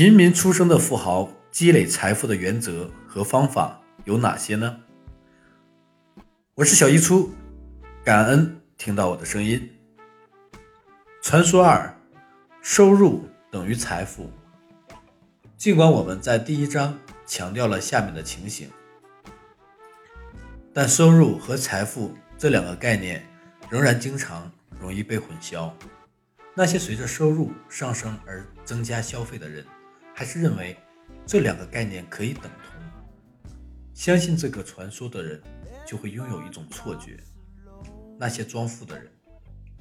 平民出身的富豪积累财富的原则和方法有哪些呢？我是小一初，感恩听到我的声音。传说二：收入等于财富。尽管我们在第一章强调了下面的情形，但收入和财富这两个概念仍然经常容易被混淆。那些随着收入上升而增加消费的人，还是认为这两个概念可以等同。相信这个传说的人，就会拥有一种错觉：那些装富的人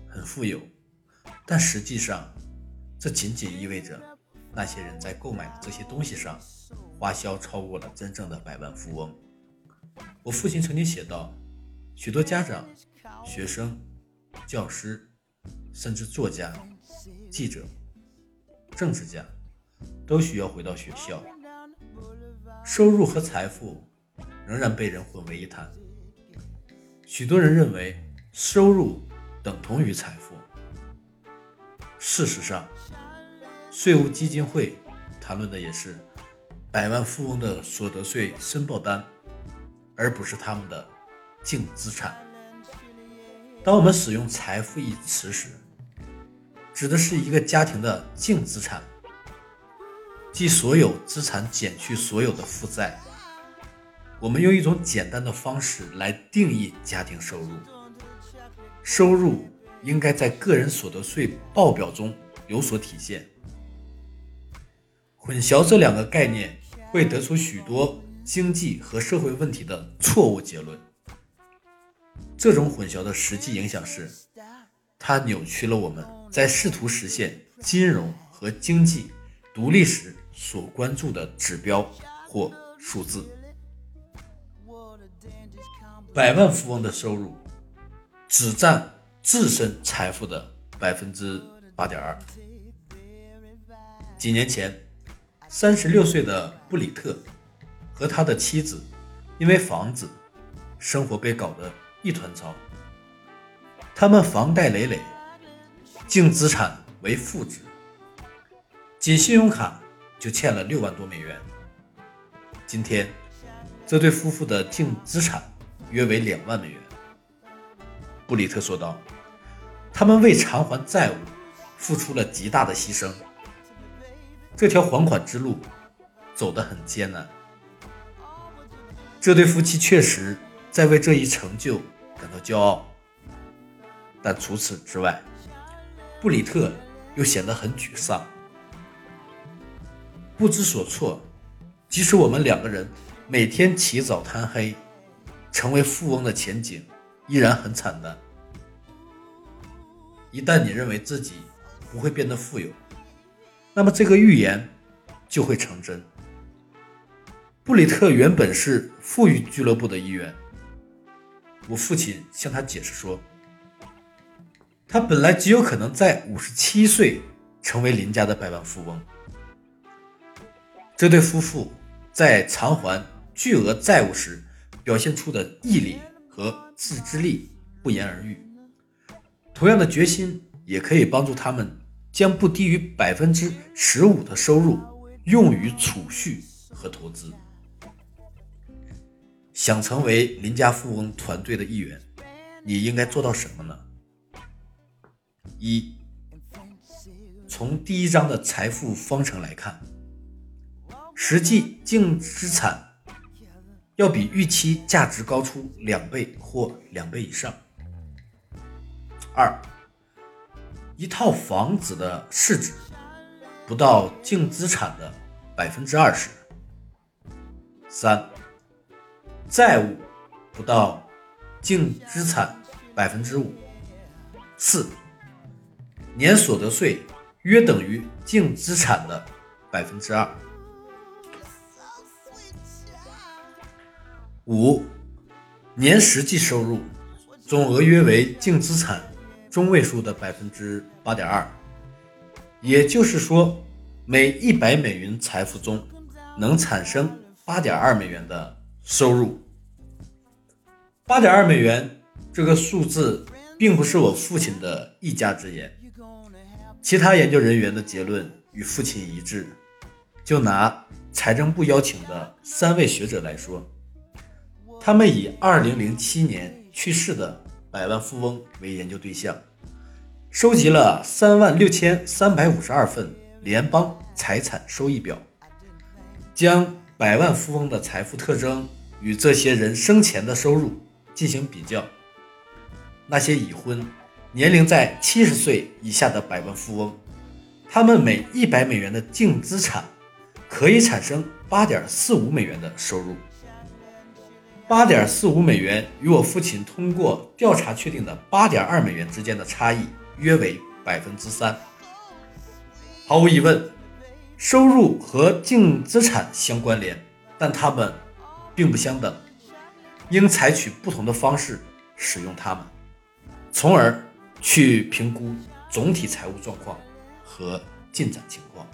很富有，但实际上，这仅仅意味着那些人在购买的这些东西上花销超过了真正的百万富翁。我父亲曾经写道：许多家长、学生、教师。甚至作家、记者、政治家都需要回到学校。收入和财富仍然被人混为一谈。许多人认为收入等同于财富。事实上，税务基金会谈论的也是百万富翁的所得税申报单，而不是他们的净资产。当我们使用“财富”一词时，指的是一个家庭的净资产，即所有资产减去所有的负债。我们用一种简单的方式来定义家庭收入：收入应该在个人所得税报表中有所体现。混淆这两个概念，会得出许多经济和社会问题的错误结论。这种混淆的实际影响是，它扭曲了我们。在试图实现金融和经济独立时所关注的指标或数字，百万富翁的收入只占自身财富的百分之八点二。几年前，三十六岁的布里特和他的妻子因为房子，生活被搞得一团糟，他们房贷累累。净资产为负值，仅信用卡就欠了六万多美元。今天，这对夫妇的净资产约为两万美元。布里特说道：“他们为偿还债务付出了极大的牺牲，这条还款之路走得很艰难。这对夫妻确实在为这一成就感到骄傲，但除此之外。”布里特又显得很沮丧，不知所措。即使我们两个人每天起早贪黑，成为富翁的前景依然很惨淡。一旦你认为自己不会变得富有，那么这个预言就会成真。布里特原本是富裕俱乐部的一员，我父亲向他解释说。他本来极有可能在五十七岁成为林家的百万富翁。这对夫妇在偿还巨额债务时表现出的毅力和自制力不言而喻。同样的决心也可以帮助他们将不低于百分之十五的收入用于储蓄和投资。想成为林家富翁团队的一员，你应该做到什么呢？一，从第一章的财富方程来看，实际净资产要比预期价值高出两倍或两倍以上。二，一套房子的市值不到净资产的百分之二十。三，债务不到净资产百分之五。四。年所得税约等于净资产的百分之二。五年实际收入总额约为净资产中位数的百分之八点二，也就是说，每一百美元财富中能产生八点二美元的收入。八点二美元这个数字并不是我父亲的一家之言。其他研究人员的结论与父亲一致，就拿财政部邀请的三位学者来说，他们以2007年去世的百万富翁为研究对象，收集了36,352份联邦财产收益表，将百万富翁的财富特征与这些人生前的收入进行比较。那些已婚、年龄在七十岁以下的百万富翁，他们每一百美元的净资产可以产生八点四五美元的收入。八点四五美元与我父亲通过调查确定的八点二美元之间的差异约为百分之三。毫无疑问，收入和净资产相关联，但它们并不相等，应采取不同的方式使用它们。从而去评估总体财务状况和进展情况。